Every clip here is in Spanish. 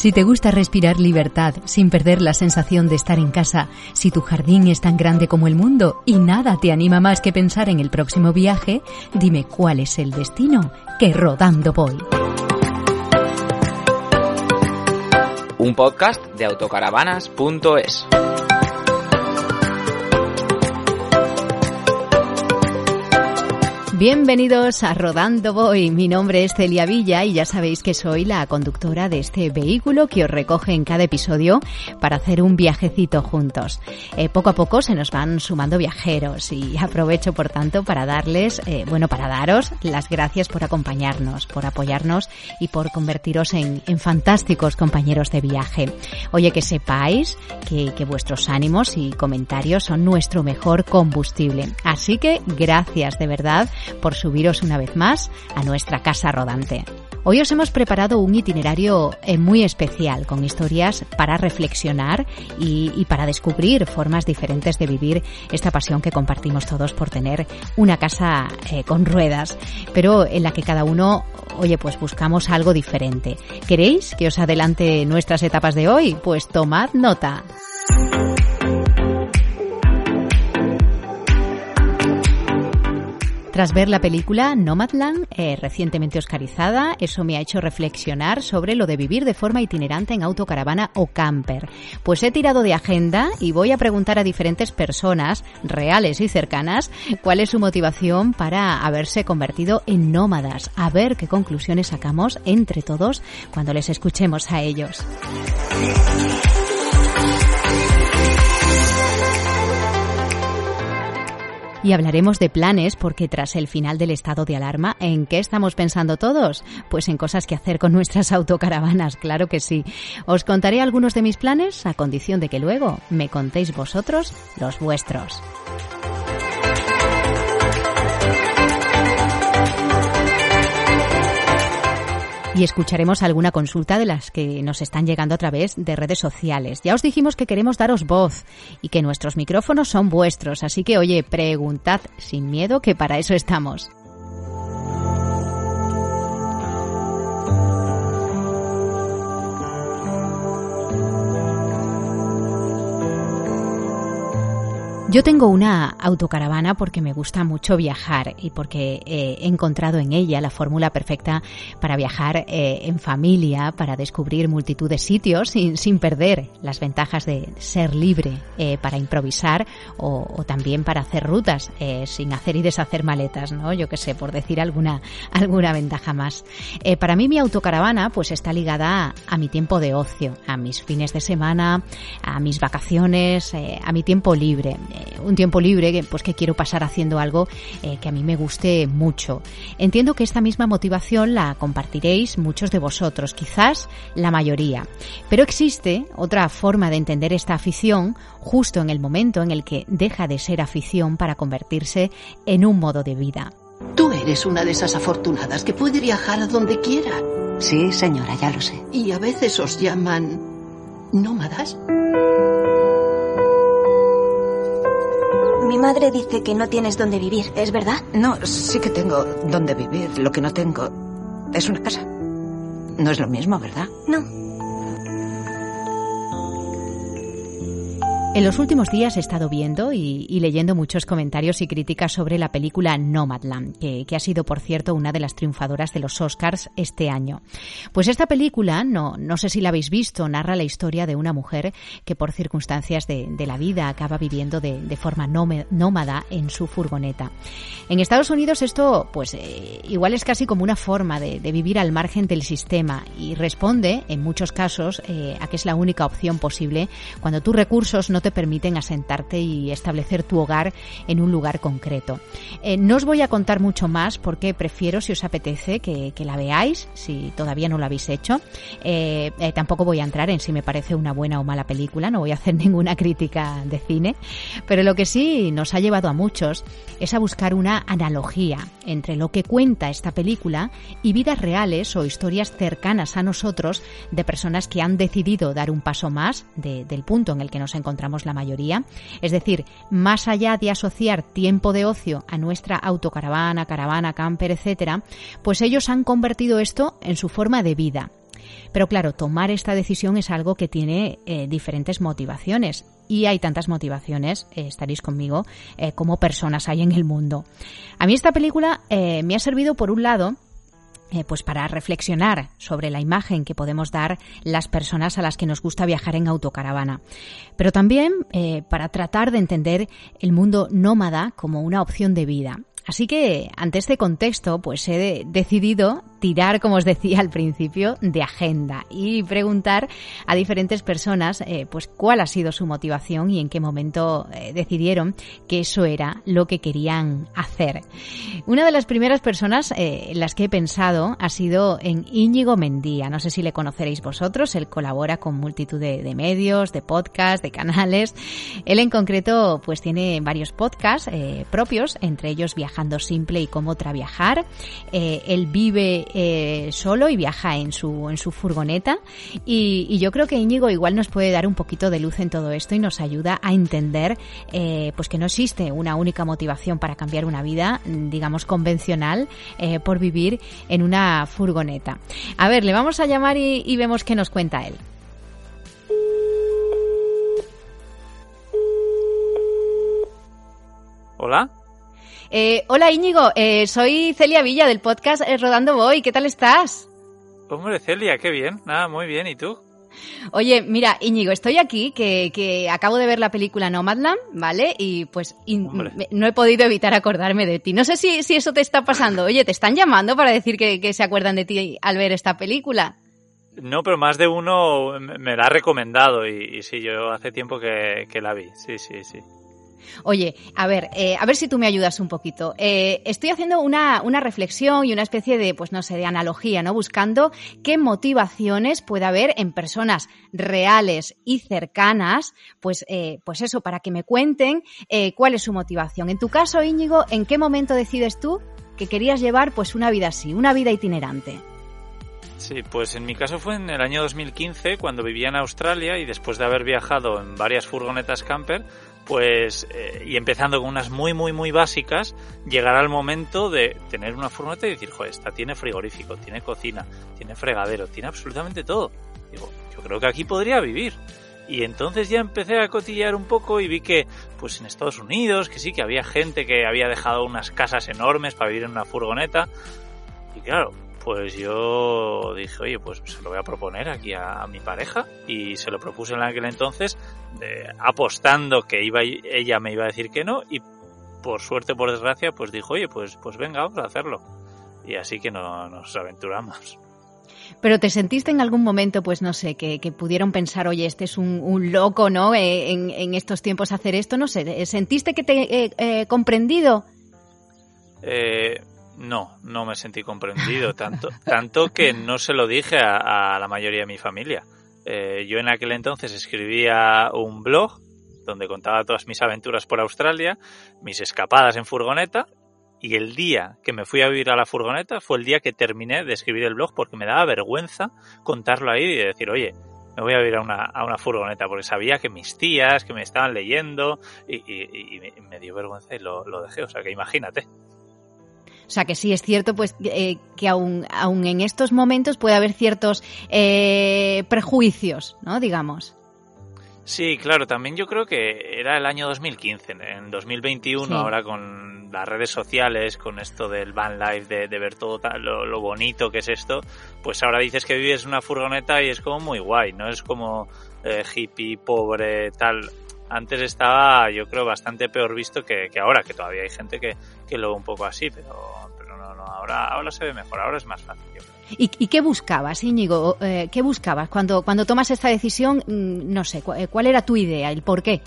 Si te gusta respirar libertad sin perder la sensación de estar en casa, si tu jardín es tan grande como el mundo y nada te anima más que pensar en el próximo viaje, dime cuál es el destino que rodando voy. Un podcast de autocaravanas.es. Bienvenidos a Rodando Voy. Mi nombre es Celia Villa y ya sabéis que soy la conductora de este vehículo que os recoge en cada episodio para hacer un viajecito juntos. Eh, poco a poco se nos van sumando viajeros y aprovecho por tanto para darles, eh, bueno, para daros las gracias por acompañarnos, por apoyarnos y por convertiros en, fantásticos compañeros de viaje. Oye, que sepáis que vuestros ánimos y comentarios son nuestro mejor combustible. Así que gracias de verdad por subiros una vez más a nuestra casa rodante. Hoy os hemos preparado un itinerario eh, muy especial con historias para reflexionar y, para descubrir formas diferentes de vivir esta pasión que compartimos todos por tener una casa eh, con ruedas, pero en la que cada uno, oye, pues buscamos algo diferente. ¿Queréis que os adelante nuestras etapas de hoy? Pues tomad nota. Tras ver la película Nomadland, eh, recientemente oscarizada, eso me ha hecho reflexionar sobre lo de vivir de forma itinerante en autocaravana o camper. Pues he tirado de agenda y voy a preguntar a diferentes personas, reales y cercanas, cuál es su motivación para haberse convertido en nómadas, a ver qué conclusiones sacamos entre todos cuando les escuchemos a ellos. Y hablaremos de planes porque tras el final del estado de alarma, ¿en qué estamos pensando todos? Pues en cosas que hacer con nuestras autocaravanas, claro que sí. Os contaré algunos de mis planes a condición de que luego me contéis vosotros los vuestros. Y escucharemos alguna consulta de las que nos están llegando a través de redes sociales. Ya os dijimos que queremos daros voz y que nuestros micrófonos son vuestros, así que oye, preguntad sin miedo que para eso estamos. Yo tengo una autocaravana porque me gusta mucho viajar y porque he encontrado en ella la fórmula perfecta para viajar eh, en familia, para descubrir multitud de sitios sin, perder las ventajas de ser libre eh, para improvisar o, también para hacer rutas eh, sin hacer y deshacer maletas, ¿no? Yo qué sé, por decir alguna, alguna ventaja más. para mí mi autocaravana pues está ligada a, mi tiempo de ocio, a mis fines de semana, a mis vacaciones, a mi tiempo libre un tiempo libre que, pues que quiero pasar haciendo algo eh, que a mí me guste mucho. Entiendo que esta misma motivación la compartiréis muchos de vosotros, quizás la mayoría. Pero existe otra forma de entender esta afición justo en el momento en el que deja de ser afición para convertirse en un modo de vida. Tú eres una de esas afortunadas que puede viajar a donde quiera. Sí, señora, ya lo sé. Y a veces os llaman nómadas. Mi madre dice que no tienes dónde vivir, ¿es verdad? No, sí que tengo dónde vivir. Lo que no tengo es una casa. No es lo mismo, ¿verdad? No. En los últimos días he estado viendo y, leyendo muchos comentarios y críticas sobre la película Nomadland, que, ha sido, por cierto, una de las triunfadoras de los Oscars este año. Pues esta película, no, no sé si la habéis visto, narra la historia de una mujer que por circunstancias de, la vida acaba viviendo de, forma nómada en su furgoneta. En Estados Unidos esto, pues, eh, igual es casi como una forma de, vivir al margen del sistema y responde, en muchos casos, eh, a que es la única opción posible cuando tus recursos no te permiten asentarte y establecer tu hogar en un lugar concreto. Eh, no os voy a contar mucho más porque prefiero, si os apetece, que, la veáis, si todavía no lo habéis hecho. Eh, eh, tampoco voy a entrar en si me parece una buena o mala película, no voy a hacer ninguna crítica de cine, pero lo que sí nos ha llevado a muchos es a buscar una analogía entre lo que cuenta esta película y vidas reales o historias cercanas a nosotros de personas que han decidido dar un paso más del punto en el que nos encontramos la mayoría. Es decir, más allá de asociar tiempo de ocio a nuestra autocaravana, caravana, camper, etcétera, pues ellos han convertido esto en su forma de vida. Pero claro, tomar esta decisión es algo que tiene eh, diferentes motivaciones y hay tantas motivaciones, eh, estaréis conmigo, eh, como personas hay en el mundo. A mí esta película me ha servido por un lado eh, pues para reflexionar sobre la imagen que podemos dar las personas a las que nos gusta viajar en autocaravana, pero también eh, para tratar de entender el mundo nómada como una opción de vida. Así que ante este contexto, pues he decidido tirar, como os decía al principio, de agenda y preguntar a diferentes personas eh, pues cuál ha sido su motivación y en qué momento eh, decidieron que eso era lo que querían hacer. Una de las primeras personas eh, en las que he pensado ha sido en Íñigo Mendía. No sé si le conoceréis vosotros, él colabora con multitud de, medios, de podcasts, de canales. Él en concreto pues tiene varios podcasts propios, entre ellos Viajando Simple y Cómo Traviajar. él vive eh, solo y viaja en su, en su furgoneta. Y, yo creo que Íñigo igual nos puede dar un poquito de luz en todo esto y nos ayuda a entender eh, pues que no existe una única motivación para cambiar una vida, digamos, convencional eh, por vivir en una furgoneta. A ver, le vamos a llamar y, y vemos qué nos cuenta él. Hola. Eh, hola Íñigo, eh, soy Celia Villa del podcast eh, Rodando Voy. ¿Qué tal estás? Hombre, Celia, qué bien. Nada, muy bien. ¿Y tú? Oye, mira, Íñigo, estoy aquí, que, que, acabo de ver la película Nomadland, ¿vale? Y pues no he podido evitar acordarme de ti. No sé si, si eso te está pasando. Oye, ¿te están llamando para decir que, que se acuerdan de ti al ver esta película? No, pero más de uno me la ha recomendado y, y sí, yo hace tiempo que, que la vi. Sí, sí, sí. Oye, a ver, eh, a ver si tú me ayudas un poquito. Eh, estoy haciendo una, una, reflexión y una especie de, pues no sé, de analogía, ¿no? Buscando qué motivaciones puede haber en personas reales y cercanas, pues, eh, pues eso, para que me cuenten cuál es su motivación. En tu caso, Íñigo, ¿en qué momento decides tú que querías llevar pues una vida así, una vida itinerante? Sí, pues en mi caso fue en el año 2015 cuando vivía en Australia y después de haber viajado en varias furgonetas camper, pues eh, y empezando con unas muy muy muy básicas, llegará el momento de tener una furgoneta y decir, joder, esta tiene frigorífico, tiene cocina, tiene fregadero, tiene absolutamente todo. Digo, yo creo que aquí podría vivir. Y entonces ya empecé a cotillear un poco y vi que, pues en Estados Unidos, que sí, que había gente que había dejado unas casas enormes para vivir en una furgoneta. Y claro, pues yo dije, oye, pues se lo voy a proponer aquí a, mi pareja y se lo propuse en aquel entonces apostando que iba ella me iba a decir que no y por suerte por desgracia pues dijo, oye, pues pues venga, vamos a hacerlo. Y así que no, nos aventuramos. Pero te sentiste en algún momento, pues no sé, que, pudieron pensar, oye, este es un, loco, ¿no? Eh, en, estos tiempos hacer esto, no sé, ¿sentiste que te he eh, comprendido? Eh, no, no me sentí comprendido, tanto, tanto que no se lo dije a, la mayoría de mi familia. Eh, yo en aquel entonces escribía un blog donde contaba todas mis aventuras por Australia, mis escapadas en furgoneta, y el día que me fui a vivir a la furgoneta fue el día que terminé de escribir el blog porque me daba vergüenza contarlo ahí y decir, oye, me voy a vivir a una, a una furgoneta porque sabía que mis tías, que me estaban leyendo y, me dio vergüenza y lo, lo dejé, o sea que imagínate. O sea que sí es cierto pues eh, que aún, aún en estos momentos puede haber ciertos eh, prejuicios, ¿no? Digamos. Sí, claro, también yo creo que era el año 2015, en 2021 ahora con las redes sociales, con esto del van life, de, ver todo lo, bonito que es esto, pues ahora dices que vives en una furgoneta y es como muy guay, no es como eh, hippie, pobre, tal antes estaba, yo creo, bastante peor visto que, ahora, que todavía hay gente que, que, lo ve un poco así, pero, pero no, no, ahora, ahora se ve mejor, ahora es más fácil. ¿Y, qué buscabas, Íñigo? Eh, ¿Qué buscabas cuando, cuando tomas esta decisión? Mm, no sé, eh, ¿cuál era tu idea, el por qué?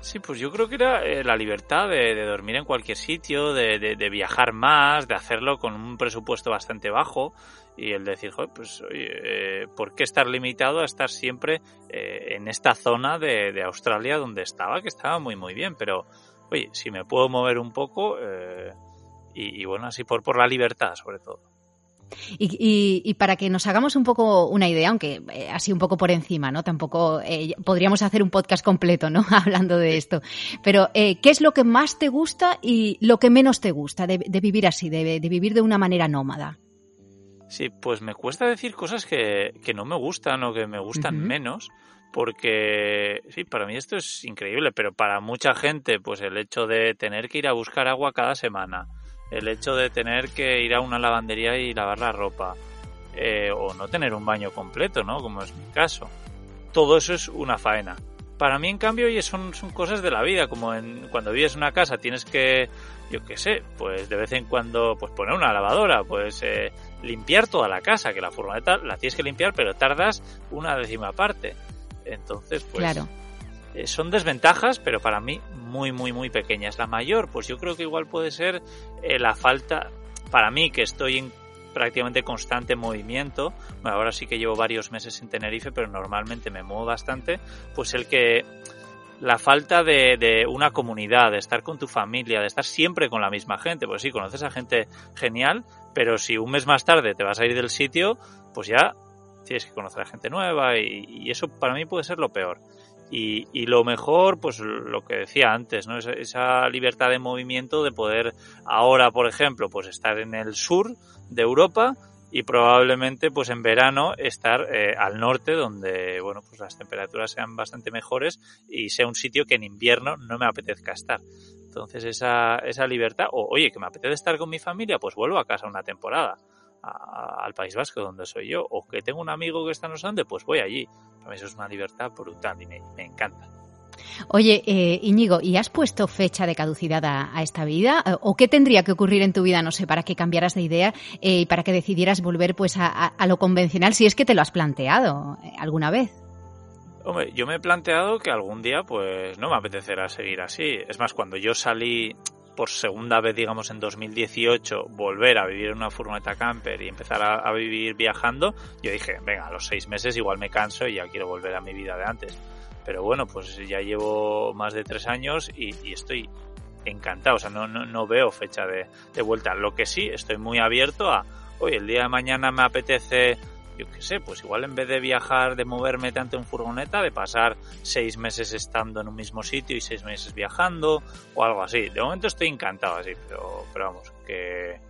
Sí, pues yo creo que era eh, la libertad de, dormir en cualquier sitio, de, de, viajar más, de hacerlo con un presupuesto bastante bajo y el decir, Joder, pues oye, ¿por qué estar limitado a estar siempre en esta zona de, Australia donde estaba, que estaba muy muy bien, pero oye, si me puedo mover un poco y, y, bueno, así por, por la libertad sobre todo. Y, para que nos hagamos un poco una idea, aunque eh, así un poco por encima, ¿no? Tampoco eh, podríamos hacer un podcast completo, ¿no? Hablando de esto. Pero, eh, ¿qué es lo que más te gusta y lo que menos te gusta de, vivir así, de, vivir de una manera nómada? Sí, pues me cuesta decir cosas que, no me gustan o que me gustan menos porque sí, para mí esto es increíble, pero para mucha gente, pues el hecho de tener que ir a buscar agua cada semana, el hecho de tener que ir a una lavandería y lavar la ropa, eh, o no tener un baño completo, ¿no? Como es mi caso. Todo eso es una faena. Para mí, en cambio, son, son cosas de la vida, como en, cuando vives en una casa tienes que, yo qué sé, pues de vez en cuando pues poner una lavadora, pues eh, limpiar toda la casa, que la furgoneta la tienes que limpiar, pero tardas una décima parte. Entonces, pues claro. Eh, son desventajas, pero para mí muy, muy, muy pequeñas. La mayor, pues yo creo que igual puede ser eh, la falta, para mí que estoy en prácticamente constante movimiento, bueno, ahora sí que llevo varios meses en Tenerife, pero normalmente me muevo bastante, pues el que la falta de, de, una comunidad, de estar con tu familia, de estar siempre con la misma gente, pues sí, conoces a gente genial, pero si un mes más tarde te vas a ir del sitio, pues ya tienes que conocer a gente nueva y eso para mí puede ser lo peor. Y, lo mejor, pues lo que decía antes, ¿no? Esa, esa, libertad de movimiento de poder ahora, por ejemplo, pues estar en el sur de Europa y probablemente, pues en verano estar eh, al norte, donde, bueno, pues las temperaturas sean bastante mejores y sea un sitio que en invierno no me apetezca estar. Entonces esa, esa libertad, o oye, que me apetece estar con mi familia, pues vuelvo a casa una temporada al País Vasco, donde soy yo, o que tengo un amigo que está en los Andes, pues voy allí. Para mí eso es una libertad brutal y me, encanta. Oye, eh, Íñigo, ¿y has puesto fecha de caducidad a, esta vida? ¿O qué tendría que ocurrir en tu vida, no sé, para que cambiaras de idea eh, y para que decidieras volver pues a, lo convencional, si es que te lo has planteado eh, alguna vez? Hombre, yo me he planteado que algún día pues no me apetecerá seguir así. Es más, cuando yo salí por segunda vez, digamos, en 2018, volver a vivir en una furgoneta camper y empezar a, vivir viajando, yo dije, venga, a los seis meses igual me canso y ya quiero volver a mi vida de antes. Pero bueno, pues ya llevo más de tres años y, estoy encantado, o sea, no, no, no veo fecha de, de, vuelta. Lo que sí, estoy muy abierto a, oye, el día de mañana me apetece yo qué sé, pues igual en vez de viajar, de moverme tanto en furgoneta, de pasar seis meses estando en un mismo sitio y seis meses viajando o algo así. De momento estoy encantado así, pero, pero vamos, que,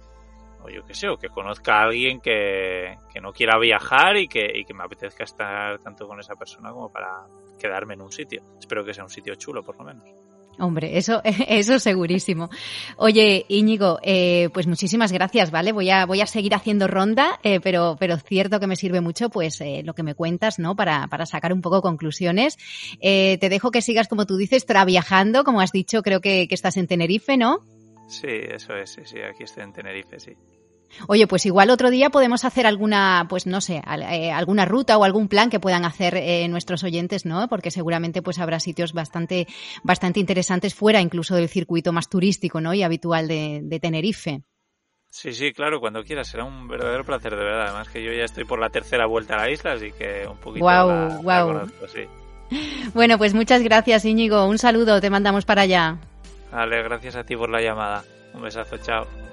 o yo qué sé, o que conozca a alguien que, que no quiera viajar y que, y que me apetezca estar tanto con esa persona como para quedarme en un sitio. Espero que sea un sitio chulo, por lo menos. Hombre, eso, eso segurísimo. Oye, Íñigo, eh, pues muchísimas gracias, ¿vale? Voy a, voy a seguir haciendo ronda, eh, pero, pero cierto que me sirve mucho, pues, eh, lo que me cuentas, ¿no? Para, para sacar un poco conclusiones. Eh, te dejo que sigas, como tú dices, traviajando, como has dicho, creo que, que estás en Tenerife, ¿no? Sí, eso es, sí, sí, aquí estoy en Tenerife, sí. Oye, pues igual otro día podemos hacer alguna, pues no sé, eh, alguna ruta o algún plan que puedan hacer eh, nuestros oyentes, ¿no? Porque seguramente pues habrá sitios bastante, bastante interesantes fuera incluso del circuito más turístico, ¿no? Y habitual de, Tenerife. Sí, sí, claro, cuando quieras. Será un verdadero placer, de verdad. Además que yo ya estoy por la tercera vuelta a la isla, así que un poquito wow, wow. Bueno, pues muchas gracias, Íñigo. Un saludo, te mandamos para allá. Vale, gracias a ti por la llamada. Un besazo, chao.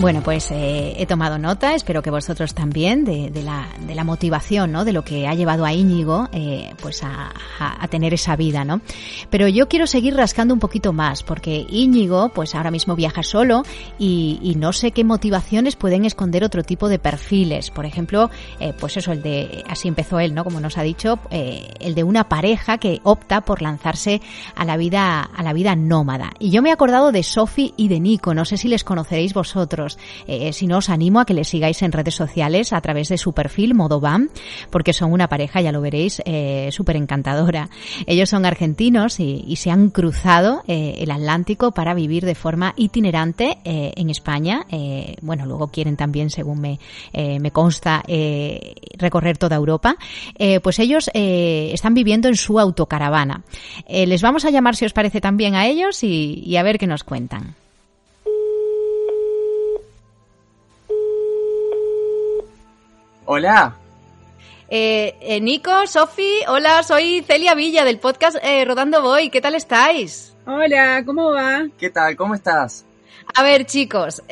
Bueno, pues eh, he tomado nota, espero que vosotros también, de, la, de la, motivación, ¿no? De lo que ha llevado a Íñigo, eh, pues a, a, tener esa vida, ¿no? Pero yo quiero seguir rascando un poquito más, porque Íñigo, pues ahora mismo viaja solo y, y no sé qué motivaciones pueden esconder otro tipo de perfiles. Por ejemplo, eh, pues eso, el de, así empezó él, ¿no? Como nos ha dicho, eh, el de una pareja que opta por lanzarse a la vida, a la vida nómada. Y yo me he acordado de Sophie y de Nico, no sé si les conoceréis vosotros. Nosotros. Eh, si no, os animo a que les sigáis en redes sociales a través de su perfil Modobam, porque son una pareja, ya lo veréis, eh, súper encantadora. Ellos son argentinos y, se han cruzado eh, el Atlántico para vivir de forma itinerante en España. bueno, luego quieren también, según me, me consta, recorrer toda Europa. pues ellos están viviendo en su autocaravana. les vamos a llamar, si os parece, también a ellos y a ver qué nos cuentan. Hola. Eh, eh, Nico, Sofi, hola, soy Celia Villa del podcast eh, Rodando Voy. ¿Qué tal estáis? Hola, ¿cómo va? ¿Qué tal? ¿Cómo estás? A ver, chicos,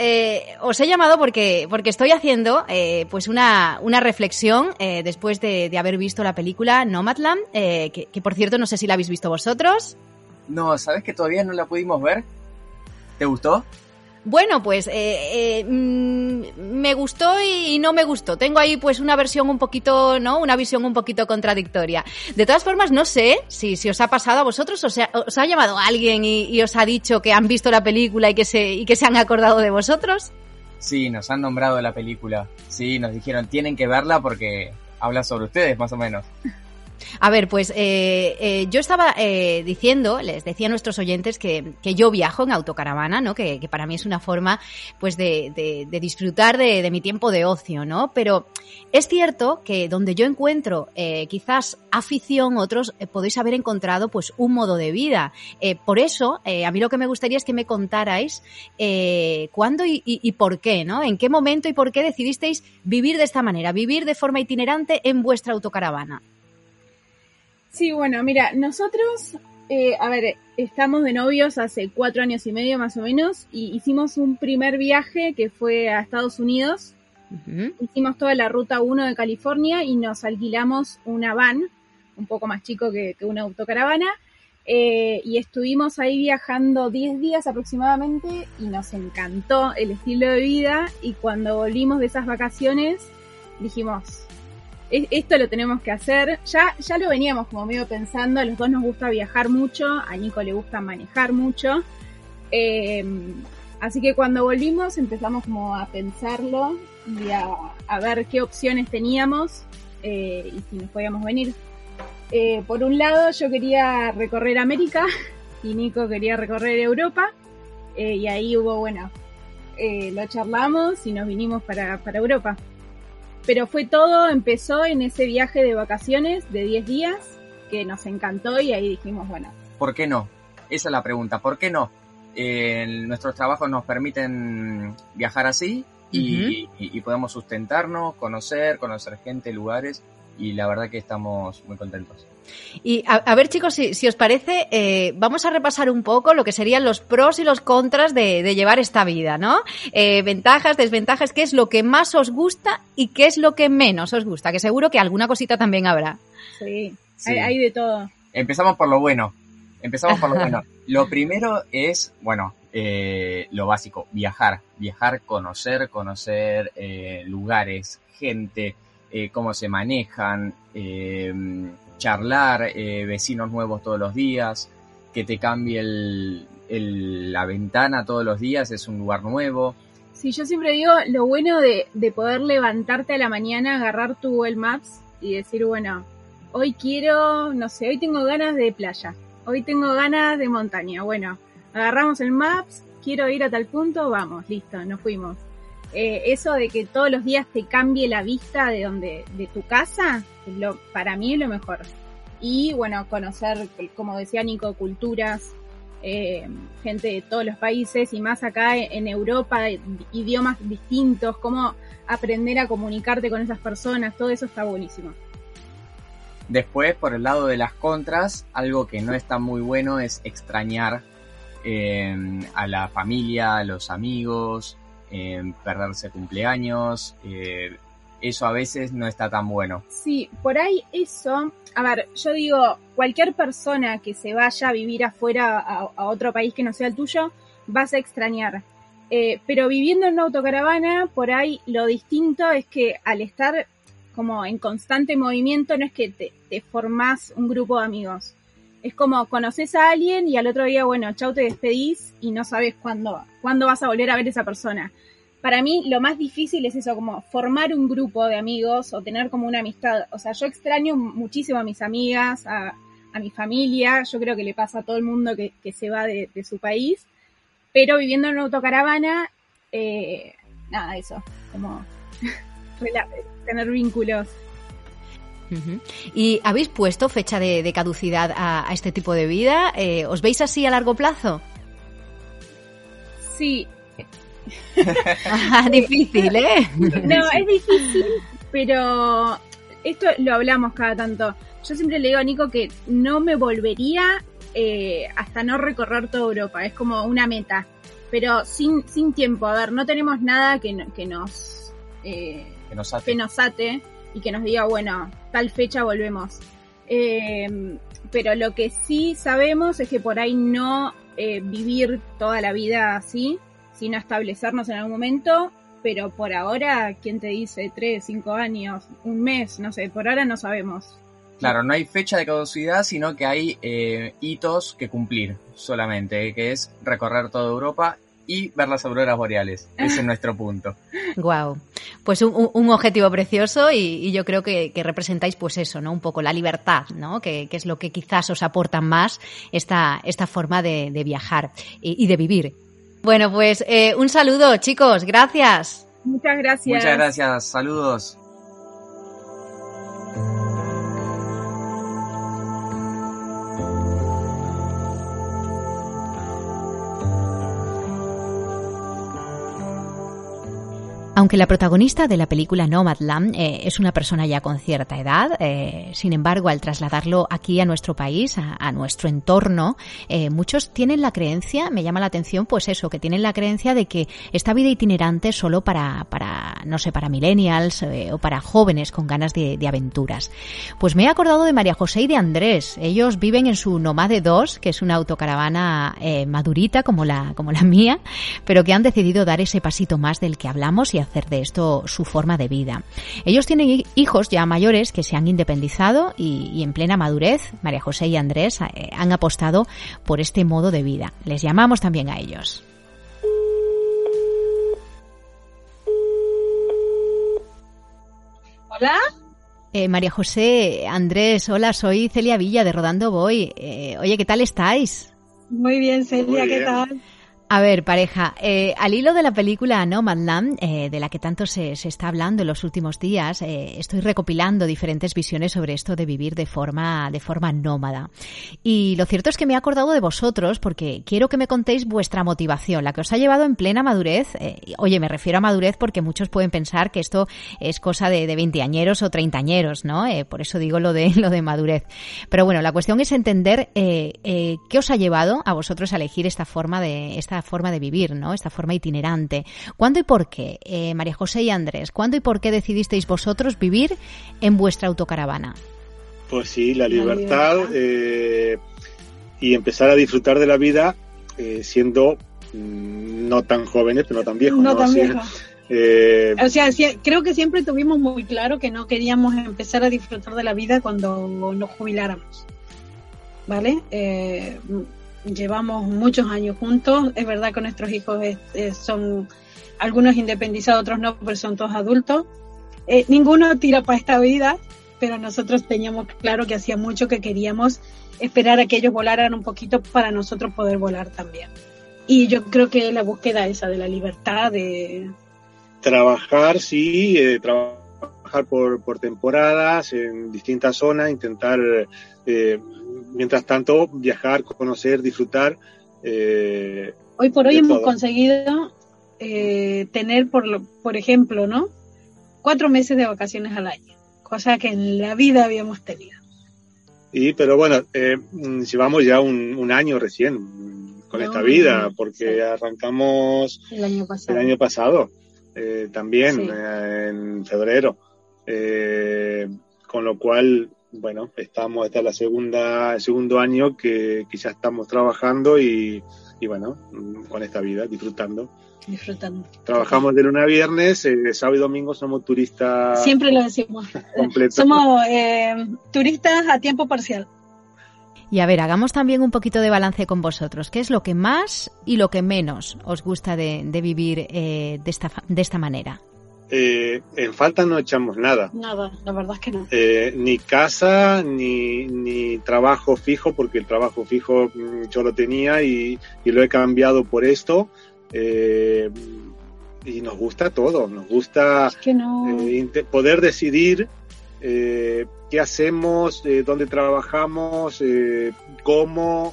os he llamado porque, porque estoy haciendo pues una, una reflexión después de, haber visto la película Nomadland, que, que por cierto no sé si la habéis visto vosotros. No, ¿sabes que todavía no la pudimos ver? ¿Te gustó? Bueno, pues eh, eh, mm, me gustó y, no me gustó. Tengo ahí pues una versión un poquito, ¿no? Una visión un poquito contradictoria. De todas formas, no sé si, si os ha pasado a vosotros o sea, os ha llamado alguien y, os ha dicho que han visto la película y que, se, y que se han acordado de vosotros. Sí, nos han nombrado la película. Sí, nos dijeron, tienen que verla porque habla sobre ustedes, más o menos. A ver, pues eh, eh, yo estaba eh, diciendo, les decía a nuestros oyentes que, que yo viajo en autocaravana, ¿no? Que, que, para mí es una forma, pues, de, de, de disfrutar de, de, mi tiempo de ocio, ¿no? Pero es cierto que donde yo encuentro eh, quizás afición, otros eh, podéis haber encontrado, pues, un modo de vida. Eh, por eso, a mí lo que me gustaría es que me contarais cuándo y, y, y por qué, ¿no? En qué momento y por qué decidisteis vivir de esta manera, vivir de forma itinerante en vuestra autocaravana. Sí, bueno, mira, nosotros, eh, a ver, estamos de novios hace cuatro años y medio más o menos y hicimos un primer viaje que fue a Estados Unidos. Hicimos toda la ruta 1 de California y nos alquilamos una van, un poco más chico que, una autocaravana, eh, y estuvimos ahí viajando 10 días aproximadamente y nos encantó el estilo de vida y cuando volvimos de esas vacaciones dijimos, esto lo tenemos que hacer. Ya, ya lo veníamos como medio pensando, a los dos nos gusta viajar mucho, a Nico le gusta manejar mucho. Em, así que cuando volvimos empezamos como a pensarlo y a, ver qué opciones teníamos eh, y si nos podíamos venir. Eh, por un lado yo quería recorrer América y Nico quería recorrer Europa eh, y ahí hubo, bueno, lo charlamos y nos vinimos para, para Europa. Pero fue todo, empezó en ese viaje de vacaciones de 10 días que nos encantó y ahí dijimos, bueno. ¿Por qué no? Esa es la pregunta, ¿por qué no? Eh, nuestros trabajos nos permiten viajar así y, y, podemos sustentarnos, conocer, conocer gente, lugares y la verdad que estamos muy contentos. Y a, ver chicos, si, si os parece, eh, vamos a repasar un poco lo que serían los pros y los contras de, de llevar esta vida, ¿no? Eh, ventajas, desventajas, qué es lo que más os gusta y qué es lo que menos os gusta, que seguro que alguna cosita también habrá. Sí, Hay, de todo. Empezamos por lo bueno. Empezamos por lo bueno. Lo primero es, bueno, eh, lo básico, viajar, viajar, conocer, conocer eh, lugares, gente, eh, cómo se manejan, eh, charlar, eh, vecinos nuevos todos los días, que te cambie el, la ventana todos los días, es un lugar nuevo. Sí, yo siempre digo lo bueno de, de poder levantarte a la mañana, agarrar tu Google Maps y decir, bueno, hoy quiero, no sé, hoy tengo ganas de playa, hoy tengo ganas de montaña. Bueno, agarramos el Maps, quiero ir a tal punto, vamos, listo, nos fuimos. Eh, eso de que todos los días te cambie la vista de donde, de tu casa, lo, para mí es lo mejor. Y bueno, conocer, como decía Nico, culturas, eh, gente de todos los países y más acá en Europa, idiomas distintos, cómo aprender a comunicarte con esas personas, todo eso está buenísimo. Después, por el lado de las contras, algo que no está muy bueno es extrañar eh, a la familia, a los amigos, eh, perderse cumpleaños, eh, eso a veces no está tan bueno. Sí, por ahí eso, a ver, yo digo, cualquier persona que se vaya a vivir afuera a, otro país que no sea el tuyo, vas a extrañar. Eh, pero viviendo en una autocaravana, por ahí lo distinto es que al estar como en constante movimiento, no es que te, te formás un grupo de amigos. Es como conoces a alguien y al otro día, bueno, chau, te despedís y no sabes cuándo, cuándo vas a volver a ver a esa persona. para mí lo más difícil es eso, como formar un grupo de amigos o tener como una amistad. O sea, yo extraño muchísimo a mis amigas, a, mi familia, yo creo que le pasa a todo el mundo que, se va de, su país, pero viviendo en una autocaravana, eh, nada, eso, como tener vínculos. ¿Y habéis puesto fecha de, caducidad a, este tipo de vida? Eh, ¿Os veis así a largo plazo? Sí, difícil, ¿eh? No, es difícil, pero esto lo hablamos cada tanto. Yo siempre le digo a Nico que no me volvería eh, hasta no recorrer toda Europa, es como una meta, pero sin, sin tiempo. A ver, no tenemos nada que, que nos, eh, que, nos ate. Y que nos diga, bueno, tal fecha volvemos. Eh, pero lo que sí sabemos es que por ahí no vivir toda la vida así, sino establecernos en algún momento, pero por ahora, ¿quién te dice? Tres, cinco años, un mes, no sé, por ahora no sabemos. Claro, no hay fecha de caducidad, sino que hay eh, hitos que cumplir solamente, que es recorrer toda Europa y ver las auroras boreales. Ese es nuestro punto. Wow. Pues un, objetivo precioso y, yo creo que, representáis pues eso, ¿no? Un poco la libertad, ¿no? Que, es lo que quizás os aporta más esta, esta forma de, viajar y de vivir bueno, pues eh, un saludo, chicos. Gracias. Muchas gracias. Muchas gracias. Saludos. Aunque la protagonista de la película Nomadland eh, es una persona ya con cierta edad, eh, sin embargo, al trasladarlo aquí a nuestro país, a, nuestro entorno, eh, muchos tienen la creencia, me llama la atención, pues eso, que tienen la creencia de que esta vida itinerante es solo para, para no sé, para millennials o para jóvenes con ganas de, aventuras. Pues me he acordado de María José y de Andrés. Ellos viven en su Nomade 2, que es una autocaravana madurita como la, como la mía, pero que han decidido dar ese pasito más del que hablamos y hacer de esto su forma de vida. Ellos tienen hijos ya mayores que se han independizado y, en plena madurez, María José y Andrés eh, han apostado por este modo de vida. Les llamamos también a ellos. Hola. Eh, María José, Andrés, hola, soy Celia Villa de Rodando Voy. Eh, oye, ¿qué tal estáis? Muy bien, Celia, ¿qué tal? A ver, pareja, eh, al hilo de la película Nomadland, eh, de la que tanto se, se, está hablando en los últimos días, eh, estoy recopilando diferentes visiones sobre esto de vivir de forma, de forma nómada. Y lo cierto es que me he acordado de vosotros porque quiero que me contéis vuestra motivación, la que os ha llevado en plena madurez. Eh, oye, me refiero a madurez porque muchos pueden pensar que esto es cosa de, de veinteañeros o treintañeros, ¿no? Eh, por eso digo lo de, lo de madurez. Pero bueno, la cuestión es entender qué os ha llevado a vosotros a elegir esta forma de, esta forma de vivir, ¿no? Esta forma itinerante. ¿Cuándo y por qué, eh, María José y Andrés, cuándo y por qué decidisteis vosotros vivir en vuestra autocaravana? Pues sí, la libertad, eh, y empezar a disfrutar de la vida eh, siendo mm, no tan jóvenes, pero no tan viejos. No, tan viejos. o sea, creo que siempre tuvimos muy claro que no queríamos empezar a disfrutar de la vida cuando nos jubiláramos. ¿Vale? Llevamos muchos años juntos. Es verdad que nuestros hijos son algunos independizados, otros no, pero son todos adultos. Eh, ninguno tira para esta vida, pero nosotros teníamos claro que hacía mucho que queríamos esperar a que ellos volaran un poquito para nosotros poder volar también. Y yo creo que la búsqueda esa de la libertad, de... Trabajar, sí, eh, trabajar por, por temporadas en distintas zonas, intentar eh, mientras tanto, viajar, conocer, disfrutar. Eh, hoy por hoy hemos conseguido eh, tener, por, por ejemplo, ¿no? Cuatro meses de vacaciones al año, cosa que en la vida habíamos tenido. Y, pero bueno, eh, llevamos ya un, año recién con esta vida, porque arrancamos el año pasado, el año pasado también, en febrero. con lo cual bueno, estamos, esta es la segunda, el segundo año que, que ya estamos trabajando y, y, bueno, con esta vida, disfrutando. Disfrutando. Trabajamos de lunes a viernes, eh, sábado y domingo somos turistas. Siempre lo decimos. Somos eh, turistas a tiempo parcial. Y a ver, hagamos también un poquito de balance con vosotros. ¿Qué es lo que más y lo que menos os gusta de, vivir eh, de, esta, de esta manera? Eh, en falta no echamos nada. Nada, la verdad es que no. Eh, ni casa, ni, ni, trabajo fijo, porque el trabajo fijo mm, yo lo tenía y, y lo he cambiado por esto. Eh, y nos gusta todo, nos gusta eh, poder decidir eh, qué hacemos, dónde trabajamos, cómo,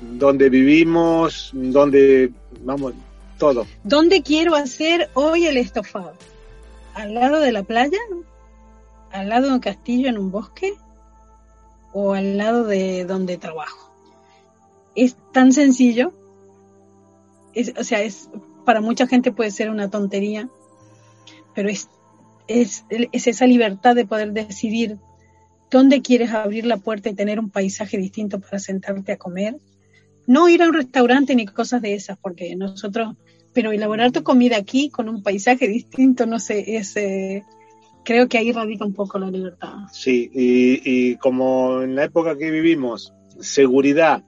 dónde vivimos, dónde, vamos, todo. ¿Dónde quiero hacer hoy el estofado? ¿Al lado de la playa? ¿Al lado de un castillo en un bosque? ¿O al lado de donde trabajo? Es tan sencillo. Es, o sea, es para mucha gente puede ser una tontería, pero es, es, esa libertad de poder decidir dónde quieres abrir la puerta y tener un paisaje distinto para sentarte a comer. No ir a un restaurante ni cosas de esas, porque nosotros, pero elaborar tu comida aquí con un paisaje distinto, no sé, es, eh, creo que ahí radica un poco la libertad. Sí, y, y como en la época que vivimos, seguridad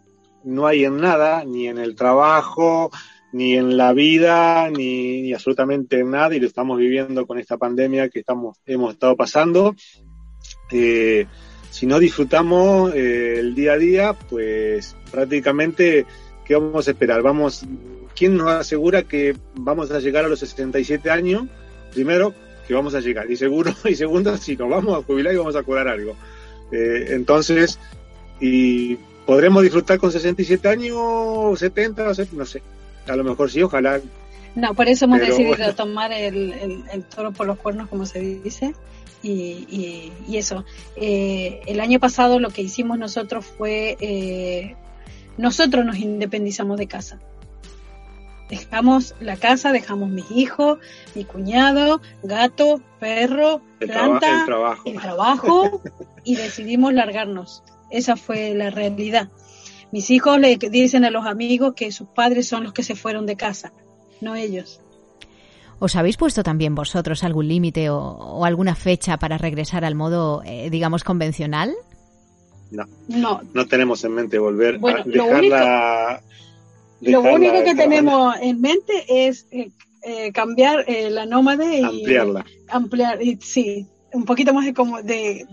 no hay en nada, ni en el trabajo, ni en la vida, ni, absolutamente en nada, y lo estamos viviendo con esta pandemia que estamos, hemos estado pasando. Eh, si no disfrutamos eh, el día a día, pues prácticamente, ¿qué vamos a esperar? Vamos, ¿quién nos asegura que vamos a llegar a los 67 años? Primero, que vamos a llegar, y seguro, y segundo, si nos vamos a jubilar y vamos a cobrar algo. Eh, entonces, y podremos disfrutar con 67 años, 70, no sé, a lo mejor sí, ojalá. No, por eso hemos decidido tomar el, el, toro por los cuernos, como se dice. Y, y, eso. Eh, el año pasado lo que hicimos nosotros fue, eh, nosotros nos independizamos de casa. Dejamos la casa, dejamos mis hijos, mi cuñado, gato, perro, planta, el trabajo, el trabajo y decidimos largarnos. Esa fue la realidad. Mis hijos le dicen a los amigos que sus padres son los que se fueron de casa, no ellos. ¿Os habéis puesto también vosotros algún límite o, alguna fecha para regresar al modo, eh, digamos, convencional? No, no, no tenemos en mente volver a dejarla. Lo único, que tenemos en mente es eh, eh, cambiar la nómade y ampliarla. Ampliar, y, sí, un poquito más de, como de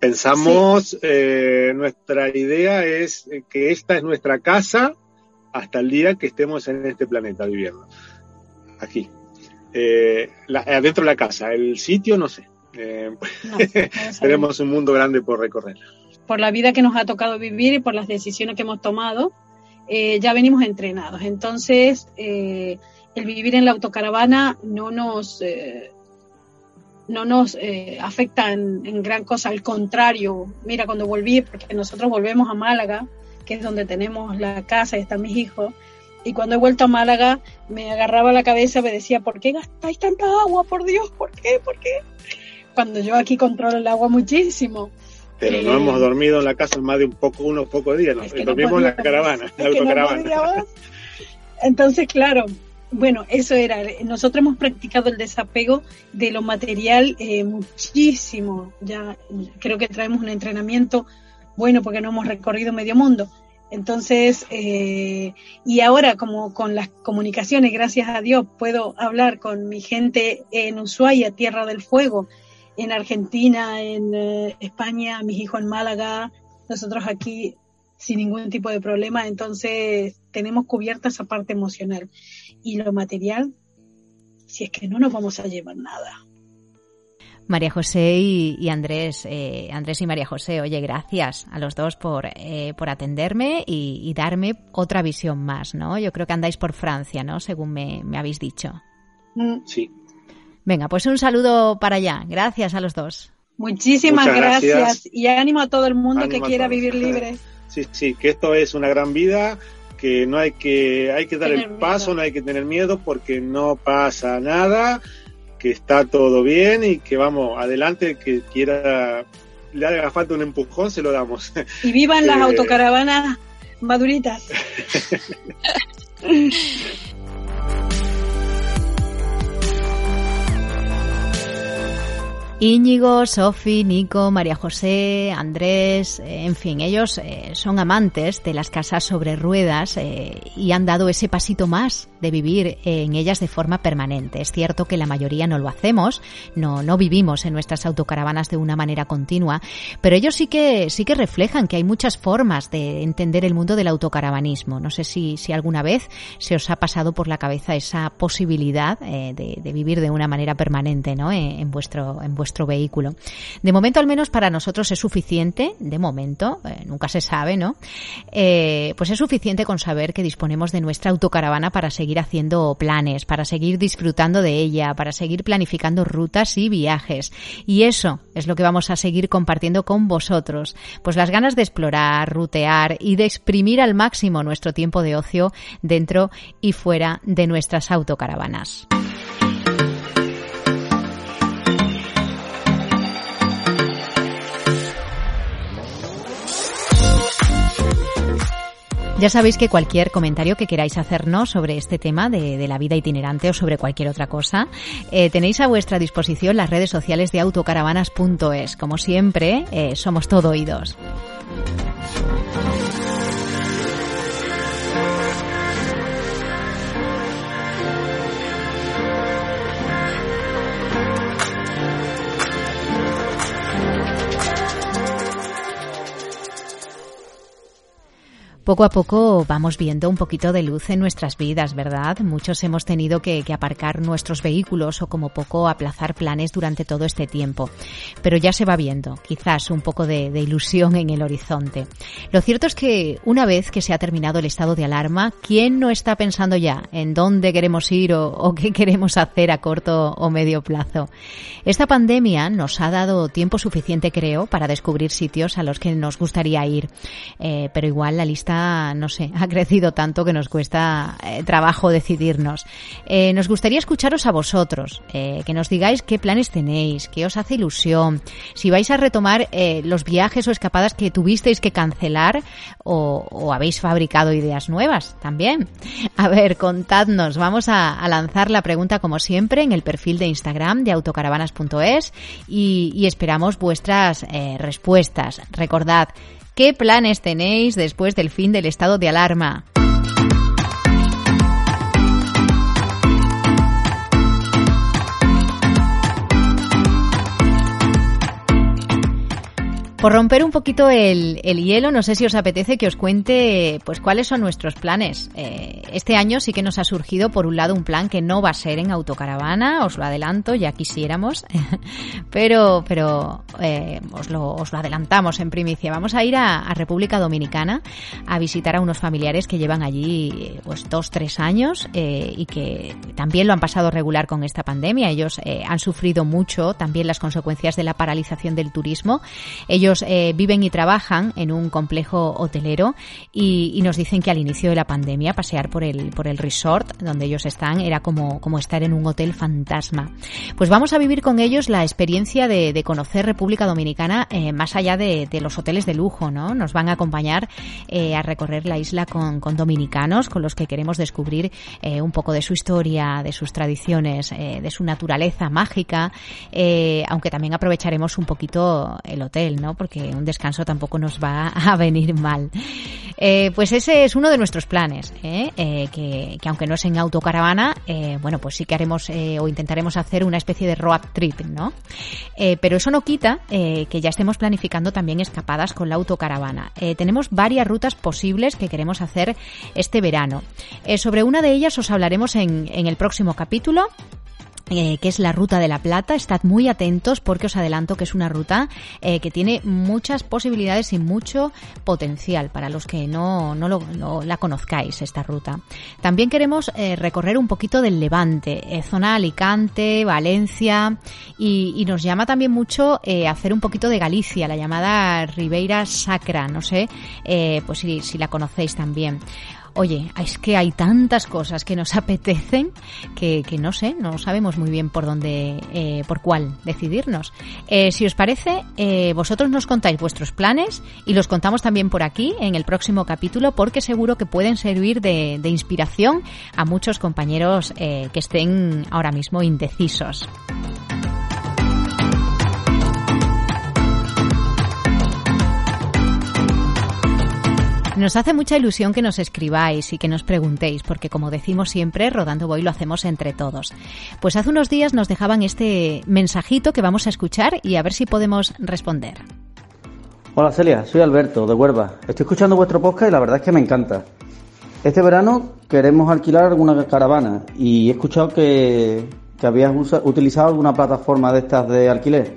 Pensamos, eh, nuestra idea es que esta es nuestra casa hasta el día que estemos en este planeta viviendo. Aquí. Eh, adentro de la casa. El sitio, no sé. Eh, tenemos un mundo grande por recorrer. Por la vida que nos ha tocado vivir y por las decisiones que hemos tomado, ya venimos entrenados. Entonces, el vivir en la autocaravana no nos no nos eh, afecta en, gran cosa, al contrario, mira, cuando volví, porque nosotros volvemos a Málaga, que es donde tenemos la casa y están mis hijos, y cuando he vuelto a Málaga me agarraba la cabeza, me decía, ¿por qué gastáis tanta agua? Por Dios, ¿por qué? ¿Por qué? Cuando yo aquí controlo el agua muchísimo. Pero no hemos dormido en la casa más de un poco, unos pocos días, dormimos en la caravana, en la autocaravana. Entonces, claro, bueno, eso era. Nosotros hemos practicado el desapego de lo material eh, muchísimo. Ya creo que traemos un entrenamiento bueno porque no hemos recorrido medio mundo. Entonces, eh, y ahora como con las comunicaciones, gracias a Dios, puedo hablar con mi gente en Ushuaia, Tierra del Fuego, en Argentina, en eh, España, mis hijos en Málaga, nosotros aquí sin ningún tipo de problema. Entonces, tenemos cubierta esa parte emocional y lo material, si es que no nos vamos a llevar nada. María José y, Andrés, eh, Andrés y María José, oye, gracias a los dos por, eh, por atenderme y, darme otra visión más, ¿no? Yo creo que andáis por Francia, ¿no? Según me, habéis dicho. Mm. Sí. Venga, pues un saludo para allá. Gracias a los dos. Muchísimas gracias. y ánimo a todo el mundo que quiera vivir libre. Sí, sí, que esto es una gran vida que no hay que, hay que dar el paso, no hay que tener miedo porque no pasa nada, que está todo bien y que vamos, adelante, que quiera, le haga falta un empujón, se lo damos. Y vivan las autocaravanas maduritas. Íñigo, Sofi, Nico, María José, Andrés, eh, en fin, ellos eh, son amantes de las casas sobre ruedas eh, y han dado ese pasito más de vivir en ellas de forma permanente. Es cierto que la mayoría no lo hacemos, no, no vivimos en nuestras autocaravanas de una manera continua, pero ellos sí que, sí que reflejan que hay muchas formas de entender el mundo del autocaravanismo. No sé si, si alguna vez se os ha pasado por la cabeza esa posibilidad de, vivir de una manera permanente ¿no? en, vuestro, en vuestro vehículo. De momento, al menos para nosotros es suficiente, de momento, eh, nunca se sabe, ¿no? Eh, pues es suficiente con saber que disponemos de nuestra autocaravana para seguir haciendo planes, para seguir disfrutando de ella, para seguir planificando rutas y viajes. Y eso es lo que vamos a seguir compartiendo con vosotros. Pues las ganas de explorar, rutear y de exprimir al máximo nuestro tiempo de ocio dentro y fuera de nuestras autocaravanas. Ya sabéis que cualquier comentario que queráis hacernos sobre este tema de, la vida itinerante o sobre cualquier otra cosa, eh, tenéis a vuestra disposición las redes sociales de autocaravanas.es. Como siempre, eh, somos todo oídos. Poco a poco vamos viendo un poquito de luz en nuestras vidas, ¿verdad? Muchos hemos tenido que, aparcar nuestros vehículos o como poco aplazar planes durante todo este tiempo. Pero ya se va viendo, quizás un poco de, ilusión en el horizonte. Lo cierto es que una vez que se ha terminado el estado de alarma, ¿quién no está pensando ya en dónde queremos ir o, qué queremos hacer a corto o medio plazo? Esta pandemia nos ha dado tiempo suficiente, creo, para descubrir sitios a los que nos gustaría ir. Eh, pero igual la lista no sé, ha crecido tanto que nos cuesta eh, trabajo decidirnos. Eh, nos gustaría escucharos a vosotros, eh, que nos digáis qué planes tenéis, qué os hace ilusión, si vais a retomar los viajes o escapadas que tuvisteis que cancelar o, habéis fabricado ideas nuevas también. A ver, contadnos, vamos a, lanzar la pregunta como siempre en el perfil de Instagram de autocaravanas.es y, y esperamos vuestras respuestas. Recordad, ¿Qué planes tenéis después del fin del estado de alarma? Por romper un poquito el, hielo, no sé si os apetece que os cuente pues cuáles son nuestros planes. Eh, este año sí que nos ha surgido por un lado un plan que no va a ser en autocaravana, os lo adelanto, ya quisiéramos, pero pero eh, os, lo, os, lo, adelantamos en primicia. Vamos a ir a, República Dominicana a visitar a unos familiares que llevan allí pues dos tres años eh, y que también lo han pasado regular con esta pandemia. Ellos han sufrido mucho también las consecuencias de la paralización del turismo. Ellos ellos eh, viven y trabajan en un complejo hotelero y, nos dicen que al inicio de la pandemia pasear por el, por el resort donde ellos están era como, como estar en un hotel fantasma. Pues vamos a vivir con ellos la experiencia de, conocer República Dominicana eh, más allá de, los hoteles de lujo, ¿no? Nos van a acompañar eh, a recorrer la isla con, con, dominicanos con los que queremos descubrir un poco de su historia, de sus tradiciones, de su naturaleza mágica, aunque también aprovecharemos un poquito el hotel, ¿no? Porque un descanso tampoco nos va a venir mal. Eh, pues ese es uno de nuestros planes, ¿eh? Eh, que, aunque no es en autocaravana, bueno, pues sí que haremos o intentaremos hacer una especie de road trip, ¿no? pero eso no quita que ya estemos planificando también escapadas con la autocaravana. tenemos varias rutas posibles que queremos hacer este verano. sobre una de ellas os hablaremos en, en el próximo capítulo. Eh, que es la Ruta de la Plata. Estad muy atentos porque os adelanto que es una ruta eh, que tiene muchas posibilidades y mucho potencial para los que no, no, lo, no la conozcáis, esta ruta. También queremos eh, recorrer un poquito del Levante, zona Alicante, Valencia y, y, nos llama también mucho hacer un poquito de Galicia, la llamada Ribeira Sacra, no sé, pues si, si la conocéis también. Oye, es que hay tantas cosas que nos apetecen que, no sé, no sabemos muy bien por dónde, eh, por cuál decidirnos. Eh, si os parece, eh, vosotros nos contáis vuestros planes y los contamos también por aquí en el próximo capítulo porque seguro que pueden servir de, de inspiración a muchos compañeros que estén ahora mismo indecisos. Nos hace mucha ilusión que nos escribáis y que nos preguntéis, porque como decimos siempre, Rodando Voy lo hacemos entre todos. Pues hace unos días nos dejaban este mensajito que vamos a escuchar y a ver si podemos responder. Hola Celia, soy Alberto de Huerva. Estoy escuchando vuestro podcast y la verdad es que me encanta. Este verano queremos alquilar alguna caravana y he escuchado que, que habías utilizado alguna plataforma de estas de alquiler.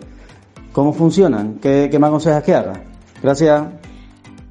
¿Cómo funcionan? ¿Qué, qué me aconsejas que haga? Gracias.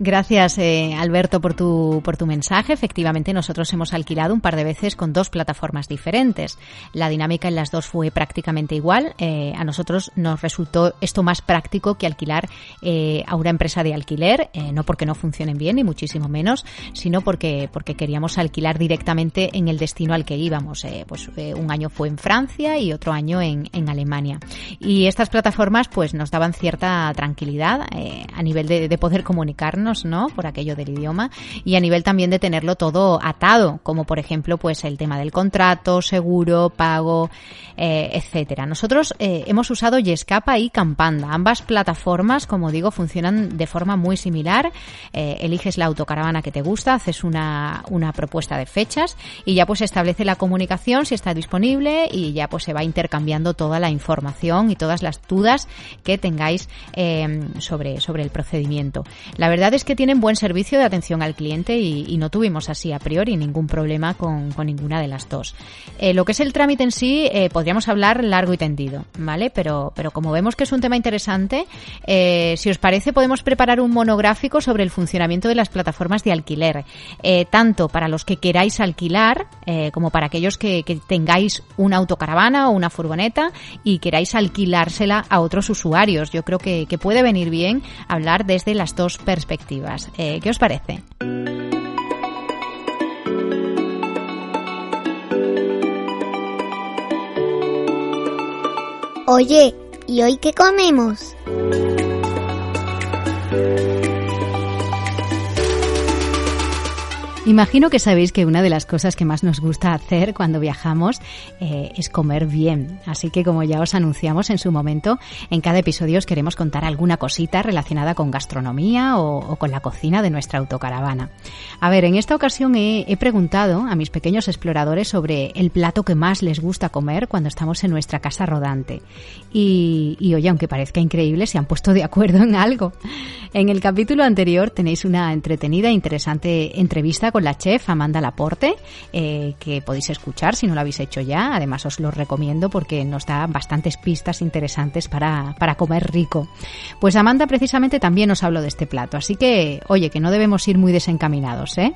Gracias, eh, Alberto, por tu, por tu mensaje. Efectivamente, nosotros hemos alquilado un par de veces con dos plataformas diferentes. La dinámica en las dos fue prácticamente igual. Eh, a nosotros nos resultó esto más práctico que alquilar eh, a una empresa de alquiler, no porque no funcionen bien, ni muchísimo menos, sino porque, porque queríamos alquilar directamente en el destino al que íbamos. pues un año fue en Francia y otro año en, en Alemania. Y estas plataformas pues nos daban cierta tranquilidad a nivel de, de poder comunicarnos ¿no? Por aquello del idioma y a nivel también de tenerlo todo atado, como por ejemplo, pues el tema del contrato, seguro, pago, eh, etcétera. Nosotros eh, hemos usado Yescapa y Campanda. Ambas plataformas, como digo, funcionan de forma muy similar. Eh, eliges la autocaravana que te gusta, haces una, una propuesta de fechas y ya pues establece la comunicación si está disponible y ya pues se va intercambiando toda la información y todas las dudas que tengáis sobre, sobre el procedimiento. La verdad es que tienen buen servicio de atención al cliente y, no tuvimos así a priori ningún problema con, ninguna de las dos. Eh, lo que es el trámite en sí, eh, podríamos hablar largo y tendido, ¿vale? Pero, pero como vemos que es un tema interesante, eh, si os parece, podemos preparar un monográfico sobre el funcionamiento de las plataformas de alquiler, tanto para los que queráis alquilar como para aquellos que, tengáis una autocaravana o una furgoneta y queráis alquilársela a otros usuarios. Yo creo que puede venir bien hablar desde las dos perspectivas eh, ¿Qué os parece? Oye, ¿y hoy qué comemos? Imagino que sabéis que una de las cosas que más nos gusta hacer cuando viajamos eh, es comer bien. Así que como ya os anunciamos en su momento, en cada episodio os queremos contar alguna cosita relacionada con gastronomía o, con la cocina de nuestra autocaravana. A ver, en esta ocasión he, preguntado a mis pequeños exploradores sobre el plato que más les gusta comer cuando estamos en nuestra casa rodante. Y, y oye, aunque parezca increíble, se han puesto de acuerdo en algo. En el capítulo anterior tenéis una entretenida e interesante entrevista con la chef Amanda Laporte, eh, que podéis escuchar si no lo habéis hecho ya. Además os lo recomiendo porque nos da bastantes pistas interesantes para, para comer rico. Pues Amanda precisamente también nos habló de este plato, así que oye, que no debemos ir muy desencaminados, ¿eh?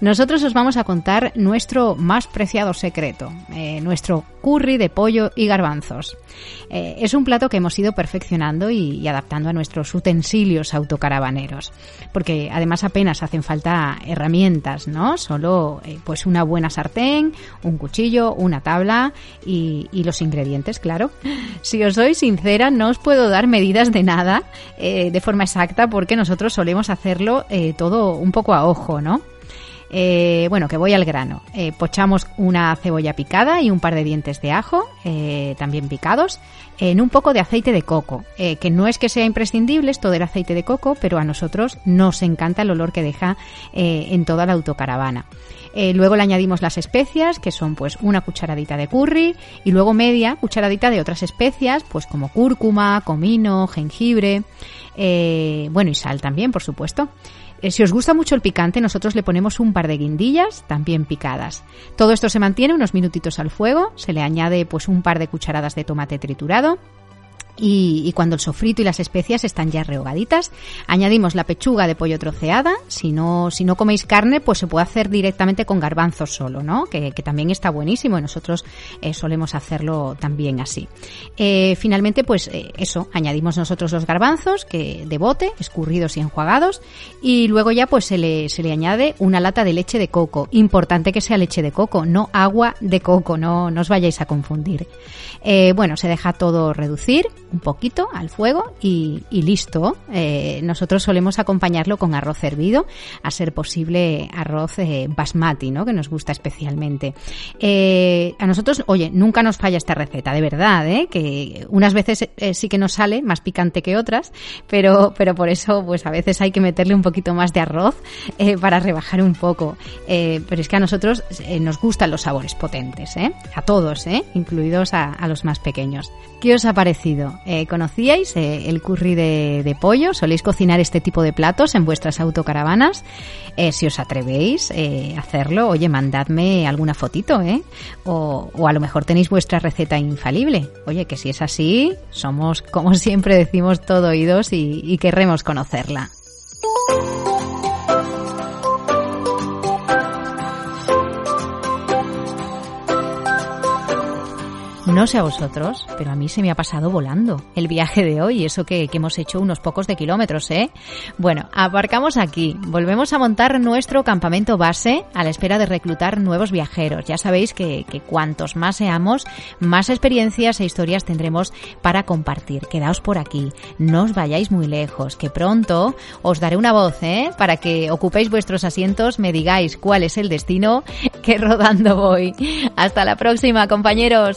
Nosotros os vamos a contar nuestro más preciado secreto, eh, nuestro curry de pollo y garbanzos. Eh, es un plato que hemos ido perfeccionando y, adaptando a nuestros utensilios autocaravaneros, porque además apenas hacen falta herramientas, ¿no? Solo eh, pues una buena sartén, un cuchillo, una tabla y, los ingredientes, claro. Si os soy sincera, no os puedo dar medidas de nada eh, de forma exacta porque nosotros solemos hacerlo todo un poco a ojo, ¿no? Eh, bueno, que voy al grano. Eh, pochamos una cebolla picada y un par de dientes de ajo, eh, también picados, en un poco de aceite de coco, que no es que sea imprescindible esto del aceite de coco, pero a nosotros nos encanta el olor que deja en toda la autocaravana. luego le añadimos las especias, que son pues una cucharadita de curry y luego media cucharadita de otras especias, pues como cúrcuma, comino, jengibre, bueno y sal también, por supuesto. Eh, si os gusta mucho el picante, nosotros le ponemos un par de guindillas también picadas. Todo esto se mantiene unos minutitos al fuego, se le añade pues un par de cucharadas de tomate triturado y, cuando el sofrito y las especias están ya rehogaditas, añadimos la pechuga de pollo troceada. Si no, si no coméis carne, pues se puede hacer directamente con garbanzos solo, ¿no? Que, también está buenísimo y nosotros eh, solemos hacerlo también así. Eh, finalmente, pues eh, eso, añadimos nosotros los garbanzos que de bote, escurridos y enjuagados, y luego ya pues se le, se le añade una lata de leche de coco. Importante que sea leche de coco, no agua de coco, no, no os vayáis a confundir. bueno, se deja todo reducir un poquito al fuego y, listo. Eh, nosotros solemos acompañarlo con arroz hervido, a ser posible arroz eh, basmati, ¿no? Que nos gusta especialmente. Eh, a nosotros, oye, nunca nos falla esta receta, de verdad. Que unas veces sí que nos sale más picante que otras, pero, pero por eso, pues a veces hay que meterle un poquito más de arroz para rebajar un poco. pero es que a nosotros nos gustan los sabores potentes. A todos. Incluidos a los más pequeños. ¿Qué os ha parecido? Eh, ¿Conocíais eh, el curry de, pollo? ¿Soléis cocinar este tipo de platos en vuestras autocaravanas? Eh, si os atrevéis a hacerlo, oye, mandadme alguna fotito, ¿eh? O, a lo mejor tenéis vuestra receta infalible. Oye, que si es así, somos, como siempre decimos, todo oídos y, y querremos conocerla. No sé a vosotros, pero a mí se me ha pasado volando el viaje de hoy, eso que, hemos hecho unos pocos de kilómetros, ¿eh? Bueno, aparcamos aquí, volvemos a montar nuestro campamento base a la espera de reclutar nuevos viajeros. Ya sabéis que, que cuantos más seamos, más experiencias e historias tendremos para compartir. Quedaos por aquí, no os vayáis muy lejos, que pronto os daré una voz, ¿eh? Para que ocupéis vuestros asientos, me digáis cuál es el destino que rodando voy. Hasta la próxima, compañeros.